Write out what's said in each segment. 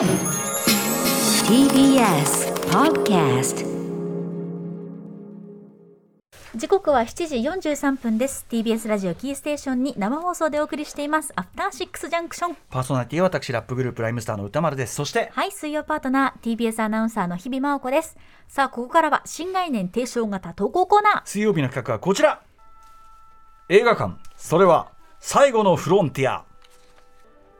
TBS Podcast 時刻は7時43分です。TBS ラジオキーステーションに生放送でお送りしています。アフターシックスジャンクションパーソナリティは私ラップグループライムスターの歌丸です。そしてはい水曜パートナー TBS アナウンサーの日々真央子です。さあここからは新概念提唱型投稿コーナー。水曜日の企画はこちら。映画館。それは最後のフロンティア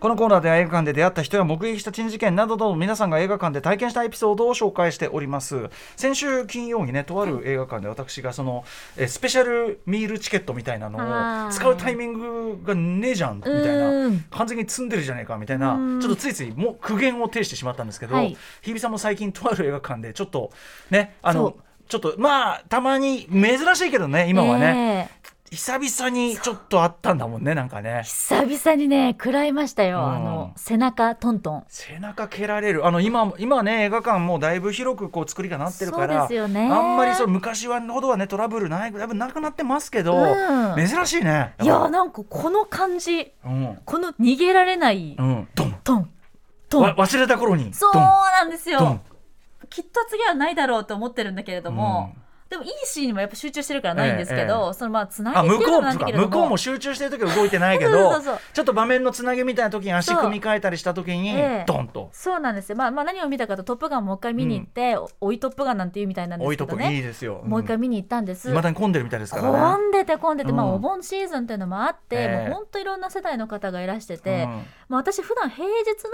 このコーナーでは映画館で出会った人や目撃した珍事件などの皆さんが映画館で体験したエピソードを紹介しております。先週金曜にねとある映画館で私がそのえスペシャルミールチケットみたいなのを使うタイミングがねえじゃんみたいなうん。完全に積んでるじゃねえかみたいなうん。ちょっとついついもう苦言を呈してしまったんですけど、はい。日比さんも最近とある映画館でちょっとねあのちょっとまあたまに珍しいけどね今はね、え久々にちょっとあったんだもんねなんかね。ー久々にね食らいましたよ、うん。あの背中トントン。背中蹴られる。あの今今ね映画館もだいぶ広くこう作りがなってるからそうですよね。あんまりそう昔はほどはねトラブルないだいぶなくなってますけど、うん。珍しいねいやなんかこの感じうん。この逃げられないうん。ドン。トン。トン。わ忘れた頃に。そうなんですよ。きっと次はないだろうと思ってるんだけれども、でもいいシーンにもやっぱ集中してるからないんですけど、ええそのまあつなあぎ向こう向こうも集中してる時は動いてないけどちょっと場面のつなぎみたいな時に足組み替えたりした時に、ええドンと。そうなんですよ、まあ、まあ何を見たかと「トップガン」もう一回見に行って「追いトップガン」なんていうみたいなんですけどね。いですよ、もう一回見に行ったんです。いまだに混んでるみたいですからね。混んでて混んでて、まあ、うん。お盆シーズンっていうのもあって、ええ。もう本当いろんな世代の方がいらしてて、うん。まあ、私普段平日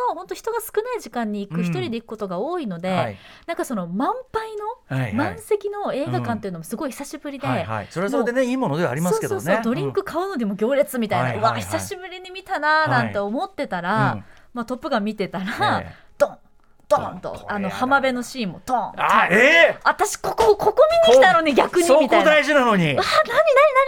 の本当人が少ない時間に行くうん一人で行くことが多いので、はい。なんかその満杯の、はいはい。満席の映画館っていうのもすごい久しぶりで、はいはい、それはそれでねいいものではありますけどね。そうそうドリンク買うのでも行列みたいな、はいはいはい。うわ久しぶりに見たなーなんて思ってたら、うん。まあ、トップガン見てたうんら、ええ。ドンドンとあの浜辺のシーンもドン。あええ。私ここここ見に来たのに逆にそこみたいな。大事なのに。あ何何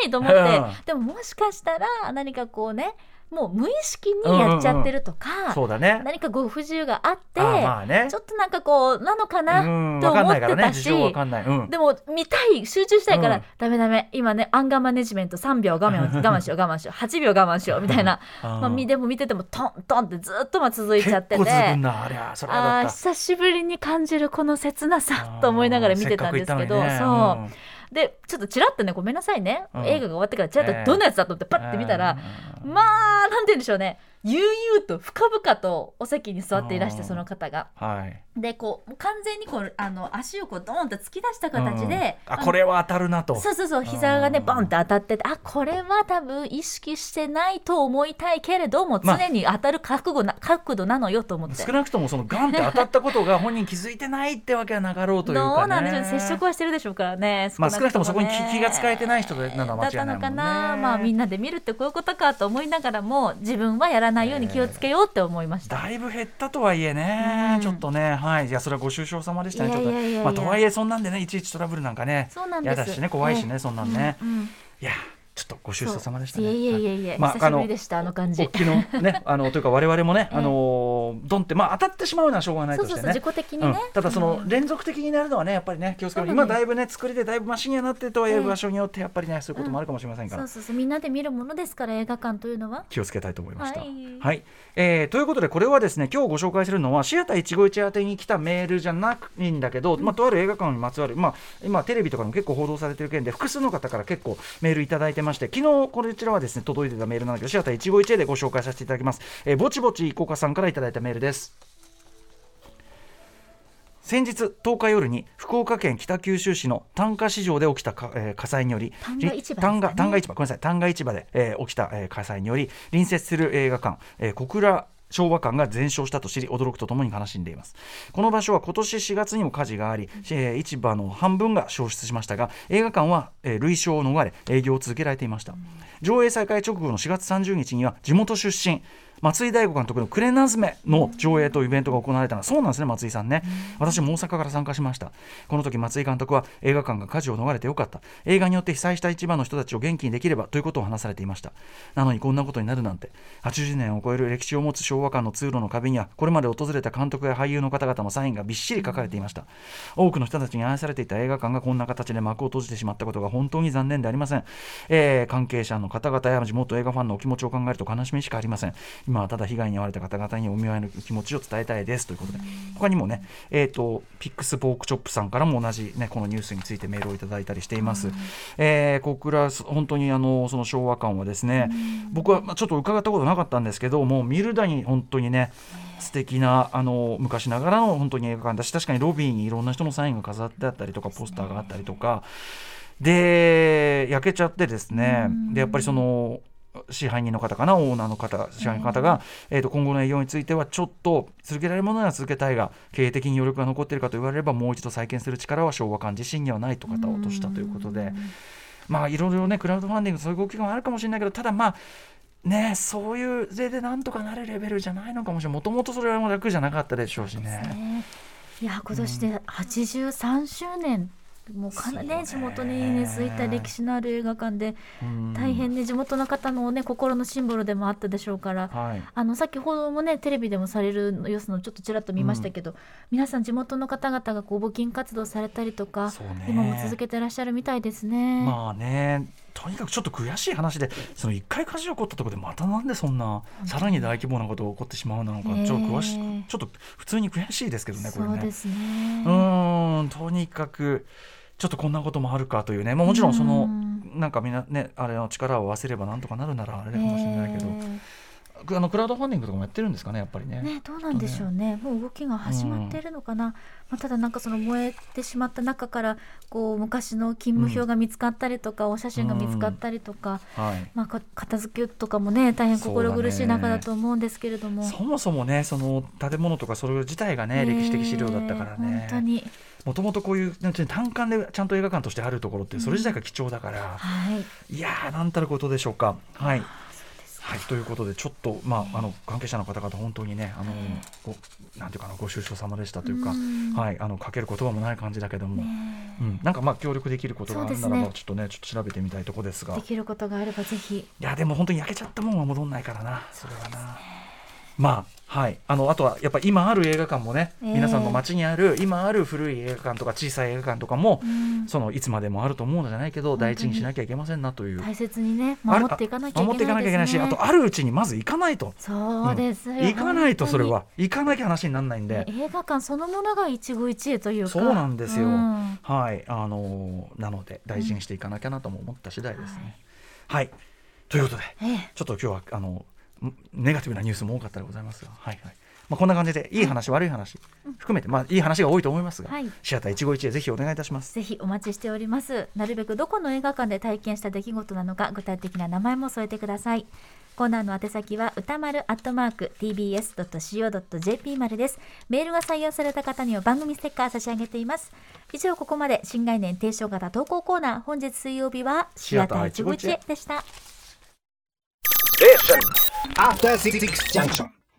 何と思って、うん。でももしかしたら何かこうねもう無意識にやっちゃってるとか、そうだね。何かご不自由があってあまあね。ちょっとなんかこうなのかなうんと思ってたし、ねうん、でも見たい集中したいから、うん。ダメダメ今ねアンガーマネジメント3秒我慢 我慢しよう我慢しよう8秒我慢しようみたいな、うん。まあ、みでも見ててもトントンってずっとまあ続いちゃっててあ久しぶりに感じるこの切なさと思いながら見てたんですけど、せっかく行ったそうでちょっとちらっとねごめんなさいね、うん。映画が終わってからちらっとええどんなやつだと思ってパッて見たら、うん。まあなんて言うんでしょうね悠々と深々とお席に座っていらしてうんその方が。はい。でこう完全にこうあの足をこうドーンと突き出した形で、うん。あこれは当たるなと。そうそうそう膝がねうん。ボンって当たっててあこれは多分意識してないと思いたいけれどもまあ常に当たる覚悟な角度なのよと思って。少なくともそのガンって当たったことが本人気づいてないってわけはなかろうというかね。どうなんでしょうね接触はしてるでしょうからね。まあ少なくともそこに気が使えてない人なのは間違いないもんね。だったのかな、まあみんなで見るってこういうことかと思いながらも自分はやらないように気をつけようって思いました、だいぶ減ったとはいえね、うん。ちょっとね。はい。いやそれはご愁傷様でしたね。いやいやいやいや。ちょっと。まあとはいえそんなんでねいちいちトラブルなんかね。そうなんです。嫌だしね怖いしね、ええそんなんね、うんうん。いやちょっとご愁傷様でしたいねえいえいえいえ、まあ久しぶりでしたあの感じ。おっきのね あのというか我々もね、ええあのドンってまあ当たってしまうのはしょうがないとしてね。ただそのうん連続的になるのはねやっぱりね気をつけ今だいぶね作りでだいぶマシンにはなってるとはいえええ。場所によってやっぱりねそういうこともあるかもしれませんから、そうそうそうみんなで見るものですから映画館というのは。気をつけたいと思いました。ははい。い、えーということでこれはですね今日ご紹介するのはシアター一期一会宛てに来たメールじゃないんだけど、まあ、とある映画館にまつわる、まあ、今テレビとかでも結構報道されてる件で複数の方から結構メールいただいてまして昨日こちらはですね届いてたメールなんだけどシアター一期一会でご紹介させていただきます、えーぼちぼちいこかさんからいただいたメールです。先日10日夜に福岡県北九州市の単価市場で起きたか、えー火災により単価単価市場ごめんなさい。単価市場で、えー起きた、えー火災により隣接する映画館、えー小倉昭和館が全焼したと知り驚くとともに悲しんでいます。この場所は今年4月にも火事があり、えー市場の半分が焼失しましたが映画館は、えー類焼を逃れ営業を続けられていました。上映再開直後の4月30日には地元出身松井大悟監督の「クレナズメ」の上映とイベントが行われたの。はそうなんですね松井さんね、私も大阪から参加しました。この時松井監督は映画館が火事を逃れてよかった。映画によって被災した一番の人たちを元気にできればということを話されていました。なのにこんなことになるなんて。80年を超える歴史を持つ昭和館の通路の壁にはこれまで訪れた監督や俳優の方々のサインがびっしり書かれていました。多くの人たちに愛されていた映画館がこんな形で幕を閉じてしまったことが本当に残念でありません、えー関係者の方々や地元映画ファンのお気持ちを考えると悲しみしかありません今はただ被害に遭われた方々にお見舞いの気持ちを伝えたいですということで他にもねえっ、とピックスポークチョップさんからも同じねこのニュースについてメールをいただいたりしています、えー小倉本当にあのその昭和館はですね僕はまあちょっと伺ったことなかったんですけどもう見るだに本当にね素敵なあの昔ながらの本当に映画館だし確かにロビーにいろんな人のサインが飾ってあったりとかポスターがあったりとか。で焼けちゃってですね。でやっぱりその支配人の方かなオーナーの方支配人の方が、えー、と今後の営業についてはちょっと続けられるものなら続けたいが経営的に余力が残っているかと言われればもう一度再建する力は昭和館自身にはないと方を落としたということでまあいろいろねクラウドファンディングそういう動きがあるかもしれないけどただまあねそういう例でなんとかなるレベルじゃないのかもしれない。もともとそれは楽じゃなかったでしょうしね。ね。いや今年で83周年、もうかなりね地元に根付いた歴史のある映画館でうん。大変ね地元の方のね心のシンボルでもあったでしょうから、はい。あの先ほどもねテレビでもされる様子のちょっとちらっと見ましたけど、皆さん地元の方々がこう募金活動されたりとか、今も続けてらっしゃるみたいですね。まあねとにかくちょっと悔しい話でその一回火事起こったところでまたなんでそんなさらに大規模なことが起こってしまうのかちょっと詳しちょっと普通に悔しいですけどねこれね。そうですね。うーんとにかくちょっとこんなこともあるかというね、まあ、もちろんそのうん。なんかみんなねあれの力を合わせればなんとかなるならあれかもしれないけど、ねあのクラウドファンディングとかもやってるんですかねやっぱりね。ね、どうなんでしょうね、もう動きが始まっているのかな、まあ、ただなんかその燃えてしまった中からこう昔の勤務表が見つかったりとか、お写真が見つかったりとか、はい。まあ、か片付けとかもね大変心苦しい中だと思うんですけれども。そもそもねその建物とかそれ自体がね歴史的資料だったからね。本当に、もともとこういう単館でちゃんと映画館としてあるところってそれ自体が貴重だから、はい、いやーなんたることでしょうか。はいはい、ということでちょっと、まあ、あの関係者の方々本当にねあのごなんていうかなご愁傷様でしたというか、うん。はい、あのかける言葉もない感じだけども、ねうん、なんかまあ協力できることがあるならば、ね。ちょっとねちょっと調べてみたいところですが。できることがあればぜひ。いやでも本当に焼けちゃったもんは戻んないからなそれはな。まあはい、あのあとはやっぱ今ある映画館もね、ええ。皆さんの街にある今ある古い映画館とか小さい映画館とかも、うん。そのいつまでもあると思うのじゃないけど大事にしなきゃいけませんなという。大切にね守っていかなきゃいけない守っていかなきゃいけないしあとあるうちにまず行かないと。そうですよ、行かないとそれ本は。行かなきゃ話にならないんで。映画館そのものが一期一会というか。そうなんですよ、うん。はい。あのーなので大事にしていかなきゃなとも思った次第ですね、はい。ということでええ。ちょっと今日はあのんネガティブなニュースも多かったでございますが。はいはい。まあ、こんな感じでいい話、悪い話含めて、まあ、いい話が多いと思いますが、はい。シアター一期一会ぜひお願いいたします。ぜひお待ちしております。なるべくどこの映画館で体験した出来事なのか具体的な名前も添えてください。コーナーの宛先は歌丸アットマーク tbs.co.jp までです。メールが採用された方には番組ステッカー差し上げています。以上ここまで新概念提唱型投稿コーナー本日水曜日はシアター一期一会でした After Six Junction.